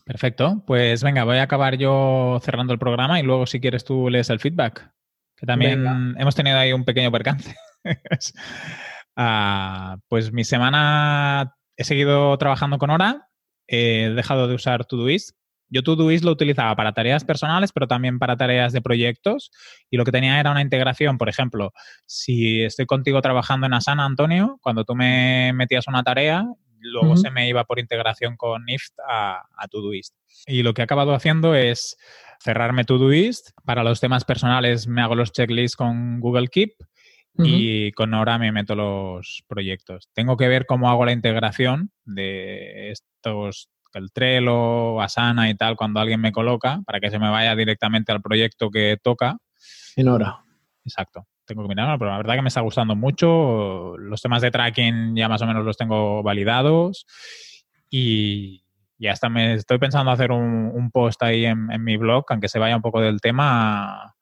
Perfecto. Pues venga, voy a acabar yo cerrando el programa y luego si quieres tú lees el feedback. Que también hemos tenido ahí un pequeño percance. Ah, pues mi semana he seguido trabajando con Hora, he dejado de usar Todoist. Yo Todoist lo utilizaba para tareas personales, pero también para tareas de proyectos. Y lo que tenía era una integración, por ejemplo, si estoy contigo trabajando en Asana, Antonio, cuando tú me metías una tarea, luego se me iba por integración con IFT a, a Todoist. Y lo que he acabado haciendo es cerrarme Todoist. Para los temas personales me hago los checklists con Google Keep y con Nora me meto los proyectos. Tengo que ver cómo hago la integración de estos, el Trello, Asana y tal, cuando alguien me coloca, para que se me vaya directamente al proyecto que toca. En Hora. Exacto. Tengo que mirarlo, pero la verdad que me está gustando mucho. Los temas de tracking ya más o menos los tengo validados y, ya hasta me estoy pensando hacer un, post ahí en, mi blog, aunque se vaya un poco del tema,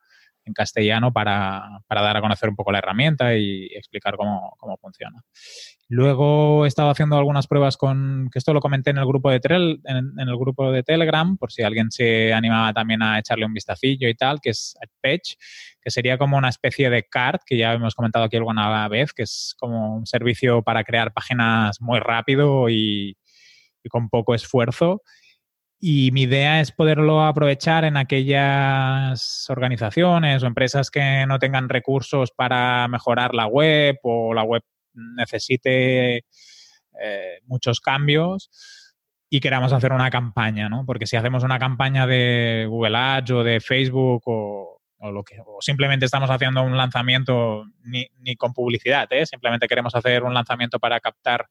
castellano para, dar a conocer un poco la herramienta y explicar cómo, funciona. Luego he estado haciendo algunas pruebas con, que esto lo comenté en el grupo de, en, el grupo de Telegram, por si alguien se animaba también a echarle un vistacillo y tal, que es Page, que sería como una especie de card, que ya hemos comentado aquí alguna vez, que es como un servicio para crear páginas muy rápido y con poco esfuerzo y mi idea es poderlo aprovechar en aquellas organizaciones o empresas que no tengan recursos para mejorar la web o la web necesite eh, muchos cambios y queramos hacer una campaña, ¿no? Porque si hacemos una campaña de Google Ads o de Facebook o, lo que, o simplemente estamos haciendo un lanzamiento ni, ni con publicidad, ¿eh? simplemente queremos hacer un lanzamiento para captar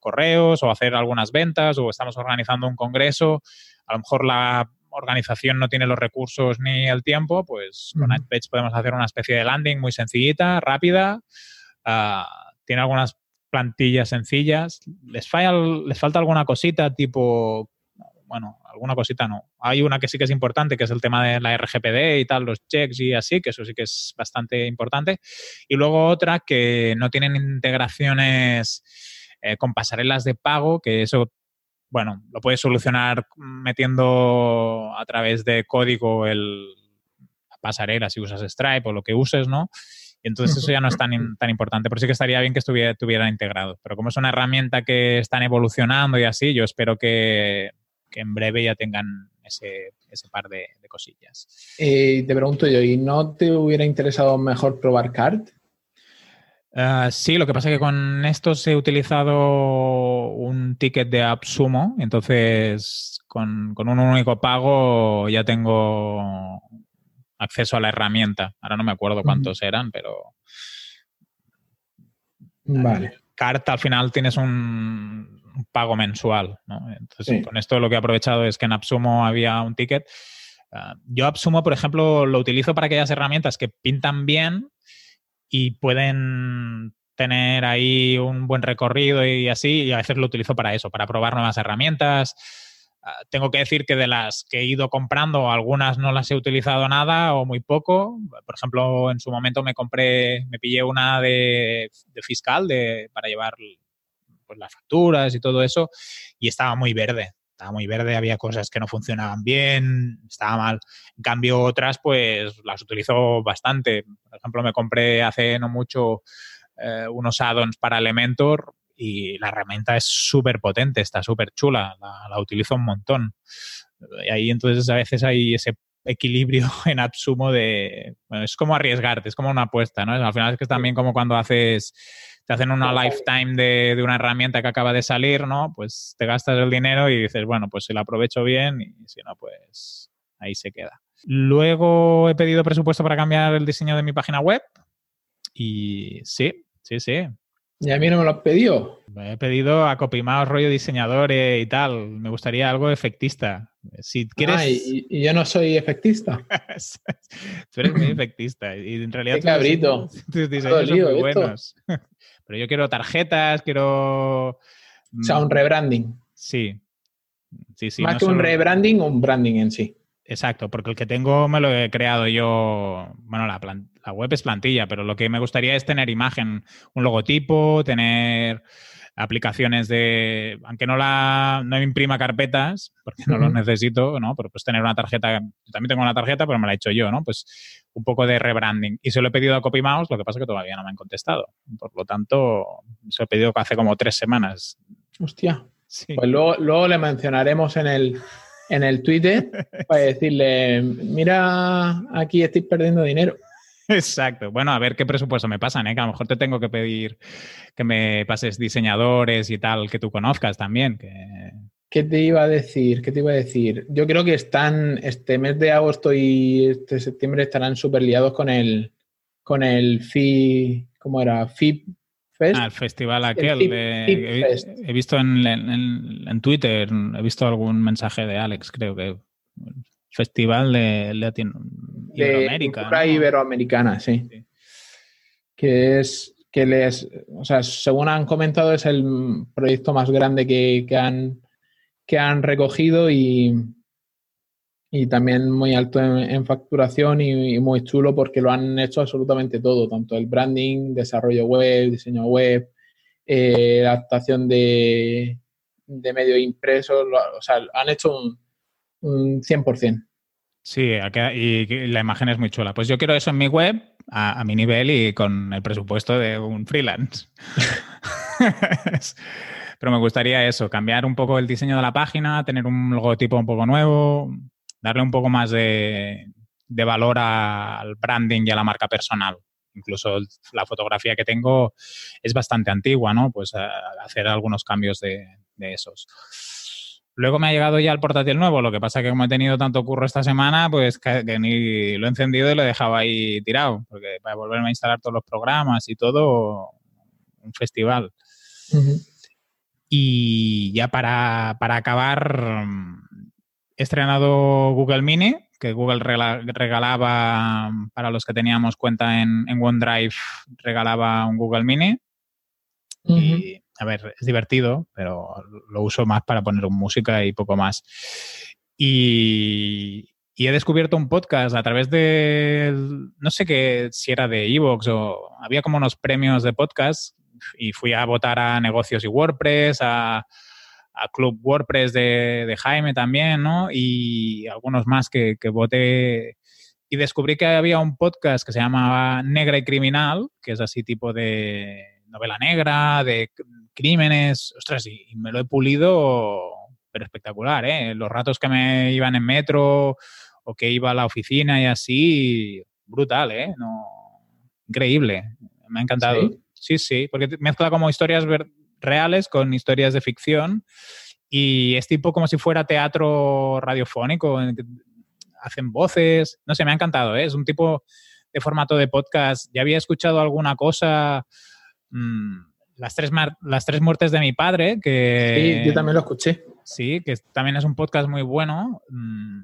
correos o hacer algunas ventas o estamos organizando un congreso, a lo mejor la organización no tiene los recursos ni el tiempo, pues con AdPage podemos hacer una especie de landing muy sencillita, rápida, ah, tiene algunas plantillas sencillas, les, falla, les falta alguna cosita tipo, bueno, alguna cosita no. Hay una que sí que es importante, que es el tema de la RGPD y tal, los checks y así, que eso sí que es bastante importante. Y luego otra que no tienen integraciones eh, con pasarelas de pago, que eso, bueno, lo puedes solucionar metiendo a través de código el, la pasarela, si usas Stripe o lo que uses, ¿no? Y entonces eso ya no es tan, tan importante, pero sí que estaría bien que estuviera, estuviera integrado. Pero como es una herramienta que están evolucionando y así, yo espero que, en breve ya tengan ese, ese par de, cosillas. Eh, te pregunto yo, ¿y no te hubiera interesado mejor probar CART? Ah, sí, lo que pasa es que con estos he utilizado un ticket de AppSumo, entonces con, un único pago ya tengo acceso a la herramienta. Ahora no me acuerdo cuántos eran, pero... Vale. Carta al final tienes un, pago mensual, ¿no? Entonces con esto lo que he aprovechado es que en AppSumo había un ticket. Ah, yo AppSumo, por ejemplo, lo utilizo para aquellas herramientas que pintan bien, y pueden tener ahí un buen recorrido y así, y a veces lo utilizo para eso, para probar nuevas herramientas. Ah, tengo que decir que de las que he ido comprando, algunas no las he utilizado nada o muy poco. Por ejemplo, en su momento me compré, me pillé una de, fiscal de, para llevar pues, las facturas y todo eso, y estaba muy verde estaba muy verde, había cosas que no funcionaban bien, estaba mal. En cambio, otras, pues las utilizo bastante. Por ejemplo, me compré hace no mucho eh, unos add-ons para Elementor y la herramienta es súper potente, está súper chula, la, utilizo un montón. Y ahí entonces a veces hay ese equilibrio en AppSumo de... Bueno, es como arriesgarte, es como una apuesta, ¿no? Al final es que es también como cuando haces te hacen una lifetime de, de, una herramienta que acaba de salir, ¿no? Pues te gastas el dinero y dices, bueno, pues si la aprovecho bien y si no, pues ahí se queda. Luego he pedido presupuesto para cambiar el diseño de mi página web y sí, sí, sí. ¿Y a mí no me lo has pedido? he pedido a Copimao rollo diseñador y tal. Me gustaría algo efectista. Si quieres... Ah, y, yo no soy efectista. tú eres muy efectista y en realidad... Qué cabrito. Tus, diseños son muy buenos. Pero yo quiero tarjetas, quiero O sea, un rebranding. Sí. sí, sí Más no que un rebranding, un branding en sí. Exacto, porque el que tengo me lo he creado yo. Bueno, la, plan- la web es plantilla, pero lo que me gustaría es tener imagen, un logotipo, tener aplicaciones de. Aunque no la no imprima carpetas, porque no los Ujú. necesito, ¿no? Pero pues tener una tarjeta. Yo también tengo una tarjeta, pero me la he hecho yo, ¿no? Pues un poco de rebranding. Y se lo he pedido a CopyMouse, lo que pasa es que todavía no me han contestado. Por lo tanto, se lo he pedido hace como tres semanas. Hostia. Sí. Pues luego, luego le mencionaremos en el, en el Twitter para decirle, mira, aquí estáis perdiendo dinero. Exacto. Bueno, a ver qué presupuesto me pasan, ¿eh? Que a lo mejor te tengo que pedir que me pases diseñadores y tal que tú conozcas también. Que... ¿Qué te iba a decir? ¿Qué te iba a decir? Yo creo que están, este mes de agosto y este septiembre estarán súper liados con el, con el FI, ¿cómo era? FIP Fest. Ah, el festival aquel. De- he, visto en, en- en Twitter, he visto algún mensaje de Alex, creo que. Festival de Latino, iberoamericana, sí. Sí. Que es que les, o sea, según han comentado, es el proyecto más grande que, que han, que han recogido y, y también muy alto en, en facturación y, y muy chulo porque lo han hecho absolutamente todo, tanto el branding, desarrollo web, diseño web, eh, adaptación de, de medios impresos, o sea, han hecho un, un 100%. Sí, y la imagen es muy chula. Pues yo quiero eso en mi web, a, a mi nivel y con el presupuesto de un freelance. Pero me gustaría eso, cambiar un poco el diseño de la página, tener un logotipo un poco nuevo, darle un poco más de, de valor al branding y a la marca personal. Incluso la fotografía que tengo es bastante antigua, ¿no? Pues hacer algunos cambios de esos. Luego me ha llegado ya el portátil nuevo, lo que pasa que como he tenido tanto curro esta semana, pues que, que ni lo he encendido y lo he dejado ahí tirado, porque para volverme a instalar todos los programas y todo, un festival. Y ya para, para acabar, he estrenado Google Mini, que Google regala- regalaba, para los que teníamos cuenta en, en OneDrive, regalaba un Google Mini. Y, a ver, es divertido, pero lo uso más para poner música y poco más. Y, he descubierto un podcast a través de, no sé qué, si era de Evox o había como unos premios de podcast y fui a votar a negocios y WordPress, a, a Club WordPress de, Jaime también, ¿no? Y algunos más que voté y descubrí que había un podcast que se llamaba Negra y Criminal, que es así tipo de novela negra, de crímenes, ostras, y, y me lo he pulido, pero espectacular, ¿eh? Los ratos que me iban en metro o que iba a la oficina y así, brutal, ¿eh? No, increíble, me ha encantado. ¿Sí? Sí, sí, porque mezcla como historias reales con historias de ficción y es tipo como si fuera teatro radiofónico, en que hacen voces, no sé, me ha encantado, ¿eh? es un tipo de formato de podcast. Ya había escuchado alguna cosa, mm, las, tres las tres muertes de mi padre, que... Sí, yo también lo escuché. Sí, que también es un podcast muy bueno. mm,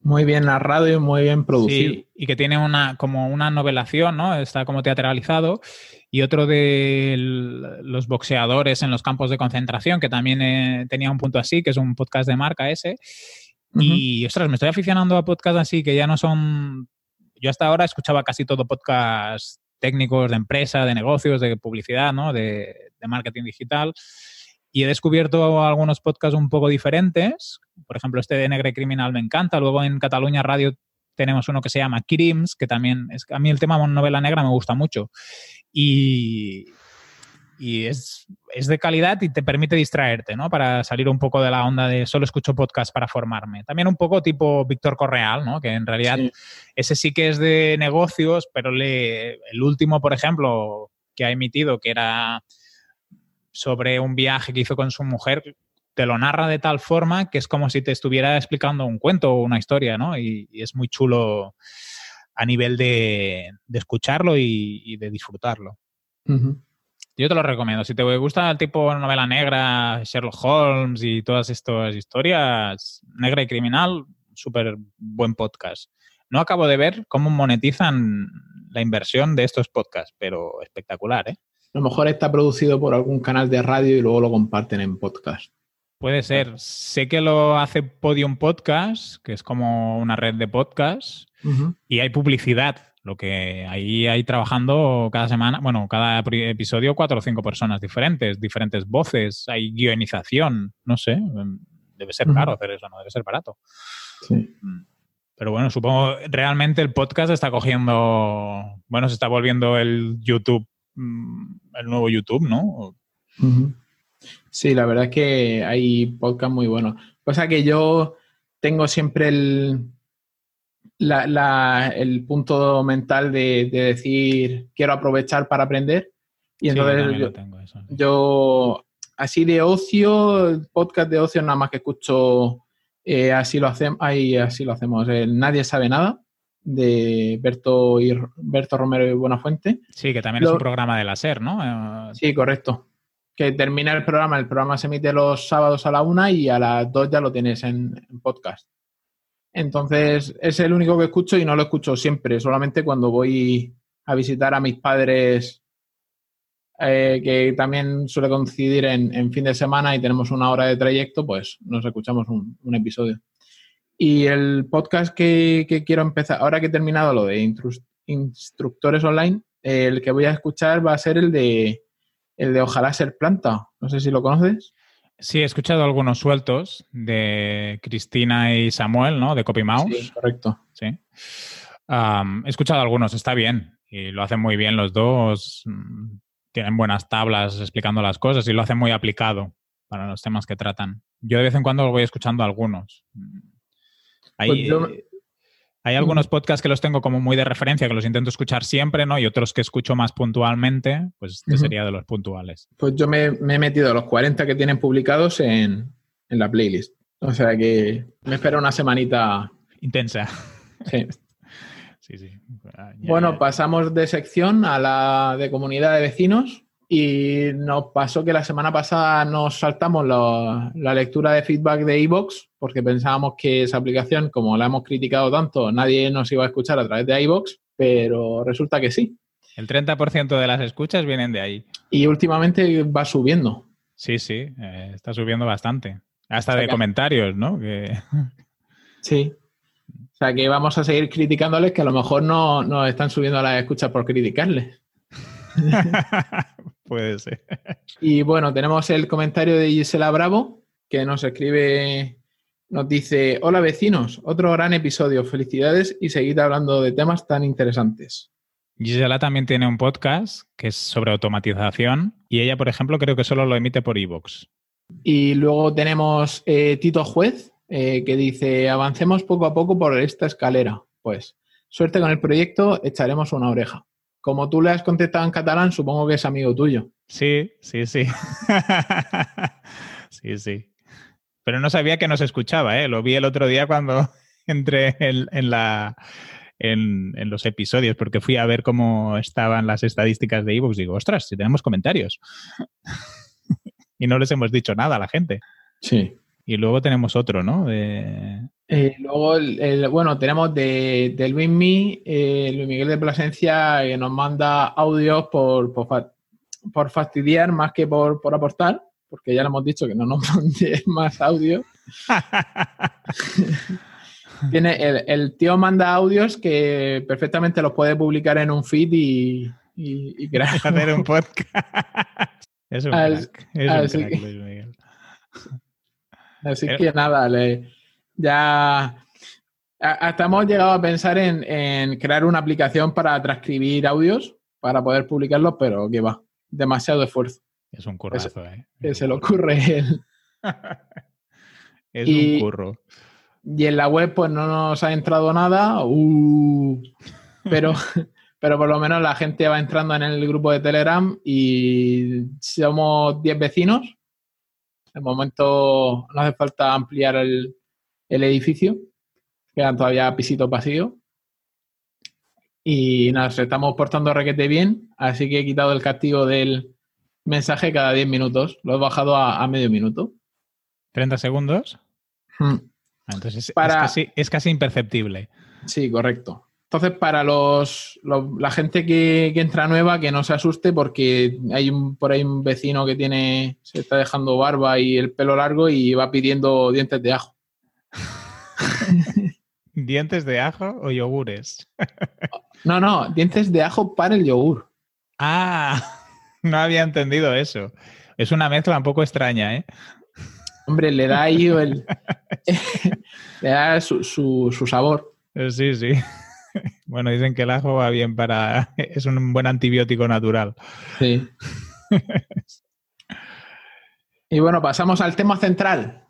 Muy bien narrado y muy bien producido. Sí, y que tiene una como una novelación, ¿no? Está como teatralizado. Y otro de los boxeadores en los campos de concentración, que también eh, tenía un punto así, que es un podcast de marca ese. Ujú. Y, ostras, me estoy aficionando a podcasts así que ya no son... Yo hasta ahora escuchaba casi todo podcasts técnicos de empresa, de negocios, de publicidad, ¿no? De, marketing digital. Y he descubierto algunos podcasts un poco diferentes. Por ejemplo, este de Negre Criminal me encanta. Luego en Cataluña Radio tenemos uno que se llama Crims, que también es a mí el tema novela negra me gusta mucho. Y, y es, es de calidad y te permite distraerte, ¿no? Para salir un poco de la onda de solo escucho podcast para formarme. También un poco tipo Víctor Correal, ¿no? Que en realidad Sí. ese sí que es de negocios, pero le, el último, por ejemplo, que ha emitido, que era sobre un viaje que hizo con su mujer, te lo narra de tal forma que es como si te estuviera explicando un cuento o una historia, ¿no? Y, y es muy chulo a nivel de, de escucharlo y, y de disfrutarlo. Yo te lo recomiendo. Si te gusta el tipo novela negra, Sherlock Holmes y todas estas historias, negra y criminal, súper buen podcast. No acabo de ver cómo monetizan la inversión de estos podcasts, pero espectacular, ¿eh? A lo mejor está producido por algún canal de radio y luego lo comparten en podcast. Puede ser. Sé que lo hace Podium Podcast, que es como una red de podcasts, y hay publicidad. Lo que ahí hay trabajando cada semana, bueno, cada episodio cuatro o cinco personas diferentes, diferentes voces, hay guionización, no sé, debe ser caro hacer eso, no debe ser barato. Sí. Mm. Pero bueno, supongo realmente el podcast está cogiendo, bueno, se está volviendo el YouTube, mm, el nuevo YouTube, ¿no? Sí, la verdad es que hay podcast muy buenos. Cosa que yo tengo siempre el, el punto mental de, decir quiero aprovechar para aprender. Y entonces yo, yo, así de ocio, podcast de ocio nada más que escucho eh, así lo hacemos, ahí así lo hacemos. Nadie sabe nada de Berto y Berto Romero y Buenafuente. Sí, que también es un programa de la SER, ¿no? Eh, sí, correcto. Que termina el programa, el programa se emite los sábados a la una y a las dos ya lo tienes en, podcast. Entonces, es el único que escucho y no lo escucho siempre, solamente cuando voy a visitar a mis padres eh, que también suele coincidir en, fin de semana y tenemos una hora de trayecto, pues nos escuchamos un, episodio. Y el podcast que, quiero empezar, ahora que he terminado lo de instructores online, el que voy a escuchar va a ser el de, el de Ojalá ser planta. No sé si lo conoces. Sí, he escuchado algunos sueltos de Cristina y Samuel, ¿no? De Copy Mouse. Sí, correcto. Sí. he escuchado algunos, está bien. Y lo hacen muy bien los dos tienen buenas tablas explicando las cosas y lo hacen muy aplicado para los temas que tratan. Yo de vez en cuando voy escuchando algunos. Hay, pues hay algunos podcasts que los tengo como muy de referencia, que los intento escuchar siempre, ¿no? Y otros que escucho más puntualmente, pues este sería de los puntuales. Pues yo me, he metido a los 40 que tienen publicados en, en la playlist. O sea que me espera una semanita intensa. Sí. Ah, bueno, pasamos de sección a la de comunidad de vecinos y nos pasó que la semana pasada nos saltamos la lectura de feedback de iVoox porque pensábamos que esa aplicación, como la hemos criticado tanto, nadie nos iba a escuchar a través de iVoox, pero resulta que sí. El 30% de las escuchas vienen de ahí. Y últimamente va subiendo. Sí, sí, eh, está subiendo bastante. Hasta de comentarios, ¿no? Sí. O sea que vamos a seguir criticándoles que a lo mejor no nos están subiendo las escuchas por criticarles. Puede ser. Y bueno, tenemos el comentario de Gisela Bravo, que nos escribe, nos dice, hola vecinos, otro gran episodio, felicidades y seguid hablando de temas tan interesantes. Gisela también tiene un podcast que es sobre automatización y ella, por ejemplo, creo que solo lo emite por iVoox. Y luego tenemos eh, Tito Juez, eh, que dice, avancemos poco a poco por esta escalera. Pues, suerte con el proyecto, echaremos una oreja. Como tú le has contestado en catalán, supongo que es amigo tuyo. Sí, sí, sí. sí, sí. Pero no sabía que nos escuchaba, ¿eh? Lo vi el otro día cuando entré en, la... En, los episodios, porque fui a ver cómo estaban las estadísticas de ebooks. Digo, ostras, si tenemos comentarios. y no les hemos dicho nada a la gente. Sí. Y luego tenemos otro, ¿no? Eh, luego, el, bueno, tenemos de, de Luis, eh, Luis Miguel de Plasencia, que nos manda audios por, por, fastidiar más que por, aportar, porque ya le hemos dicho que no nos mande más audios. Tiene, el, tío manda audios que perfectamente los puede publicar en un feed y, y, crear. Hacer un podcast. Es un Es un Luis Miguel. Así que nada, ya hasta hemos llegado a pensar en, crear una aplicación para transcribir audios para poder publicarlos, pero que va, demasiado esfuerzo. Es un currazo, ¿eh? Que se le ocurre él. es un curro. Y en la web pues no nos ha entrado nada, uh, pero, pero por lo menos la gente va entrando en el grupo de Telegram y somos 10 vecinos de momento no hace falta ampliar el, edificio. Quedan todavía pisitos vacíos. Y nada, se estamos portando requete bien, así que he quitado el castigo del mensaje cada 10 minutos. Lo he bajado a, medio minuto. ¿30 segundos? Hmm. Ah, entonces es, casi, imperceptible. Sí, correcto. Entonces, para los, los- la gente que, que entra nueva, que no se asuste porque hay un, por ahí un vecino que tiene, se está dejando barba y el pelo largo y va pidiendo dientes de ajo. ¿Dientes de ajo o yogures? No, no, dientes de ajo para el yogur. Ah, no había entendido eso. Es una mezcla un poco extraña, ¿eh? Hombre, le da ahí el, le da su, su- su sabor. Eh, Sí, sí. Bueno, dicen que el ajo va bien para... Es un buen antibiótico natural. Sí. Y bueno, pasamos al tema central.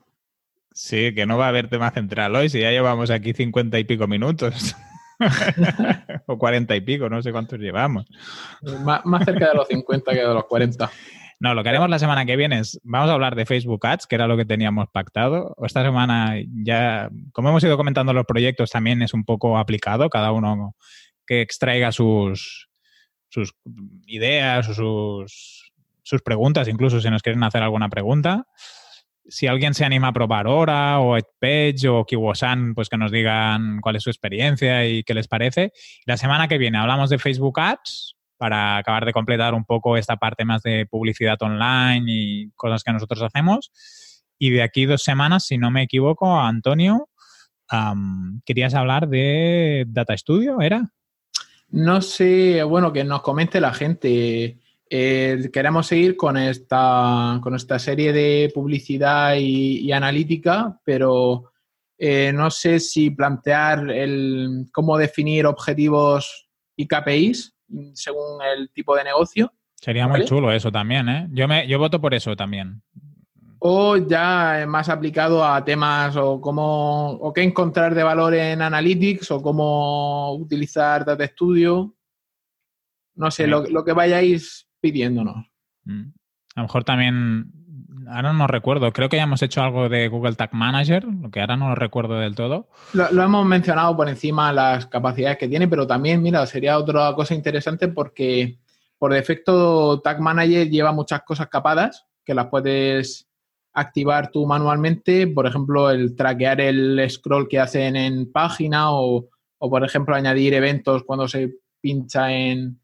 Sí, que no va a haber tema central hoy, si ya llevamos aquí cincuenta y pico minutos. o cuarenta y pico, no sé cuántos llevamos. Má- más cerca de los 50 que de los 40. No, lo que haremos la semana que viene es, vamos a hablar de Facebook Ads, que era lo que teníamos pactado. Esta semana ya, como hemos ido comentando los proyectos, también es un poco aplicado, cada uno que extraiga sus, sus ideas o sus, sus preguntas, incluso si nos quieren hacer alguna pregunta. Si alguien se anima a probar Hora o EdPage o Kiwosan, pues que nos digan cuál es su experiencia y qué les parece. La semana que viene hablamos de Facebook Ads para acabar de completar un poco esta parte más de publicidad online y cosas que nosotros hacemos. Y de aquí dos semanas, si no me equivoco, Antonio, querías hablar de Data Studio, ¿era? No sé, bueno, que nos comente la gente. Eh, queremos seguir con esta, con esta serie de publicidad y, y analítica, pero eh, no sé si plantear el, cómo definir objetivos y KPIs según el tipo de negocio, Sería muy chulo eso también, ¿eh? Yo, me, yo voto por eso también. o ya más aplicado a temas o cómo o qué encontrar de valor en Analytics o cómo utilizar Data Studio. No sé, Sí. lo, lo que vayáis pidiéndonos. Mm. A lo mejor también, ahora no recuerdo, creo que ya hemos hecho algo de Google Tag Manager, lo que ahora no lo recuerdo del todo. Lo, lo hemos mencionado por encima las capacidades que tiene, pero también, mira, sería otra cosa interesante porque por defecto Tag Manager lleva muchas cosas capadas que las puedes activar tú manualmente, por ejemplo, el traquear el scroll que hacen en página o, o, por ejemplo, añadir eventos cuando se pincha en,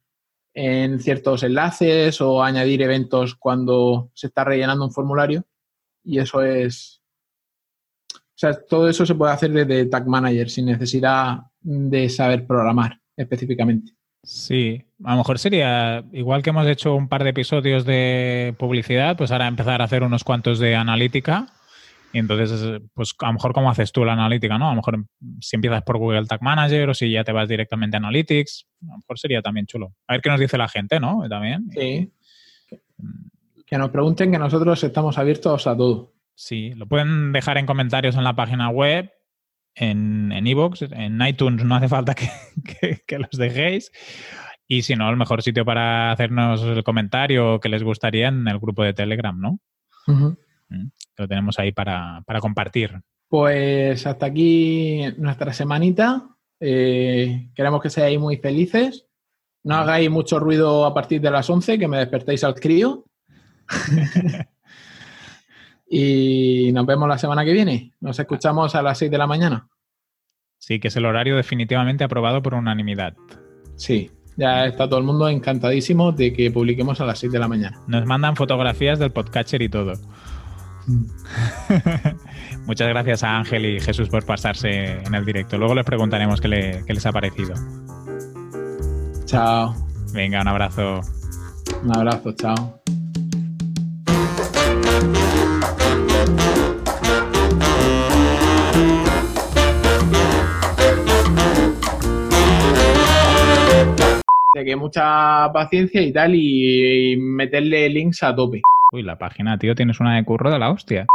en ciertos enlaces o añadir eventos cuando se está rellenando un formulario. Y eso es, o sea, todo eso se puede hacer desde Tag Manager sin necesidad de saber programar específicamente. Sí, a lo mejor sería, igual que hemos hecho un par de episodios de publicidad, pues ahora empezar a hacer unos cuantos de analítica. Y entonces, pues a lo mejor cómo haces tú la analítica, ¿no? A lo mejor si empiezas por Google Tag Manager o si ya te vas directamente a Analytics, a lo mejor sería también chulo. A ver qué nos dice la gente, ¿no? También. Sí. Que nos pregunten que nosotros estamos abiertos a todo. Sí, lo pueden dejar en comentarios en la página web, en en iVoox, en iTunes no hace falta que, que- que los dejéis. Y si no, el mejor sitio para hacernos el comentario que les gustaría en el grupo de Telegram, ¿no? Mm, que Lo tenemos ahí para, para compartir. Pues hasta aquí nuestra semanita. Eh, queremos que seáis muy felices. No hagáis mucho ruido a partir de las 11, que me despertéis al crío. y nos vemos la semana que viene. Nos escuchamos a las 6 de la mañana. Sí, que es el horario definitivamente aprobado por unanimidad. Sí, ya está todo el mundo encantadísimo de que publiquemos a las 6 de la mañana. Nos mandan fotografías del podcatcher y todo. Muchas gracias a Ángel y Jesús por pasarse en el directo. Luego les preguntaremos qué, le- qué les ha parecido. Chao. Venga, un abrazo. Un abrazo, chao. De que mucha paciencia y tal, y, y meterle links a tope. Uy, la página, tío, tienes una de curro de la hostia.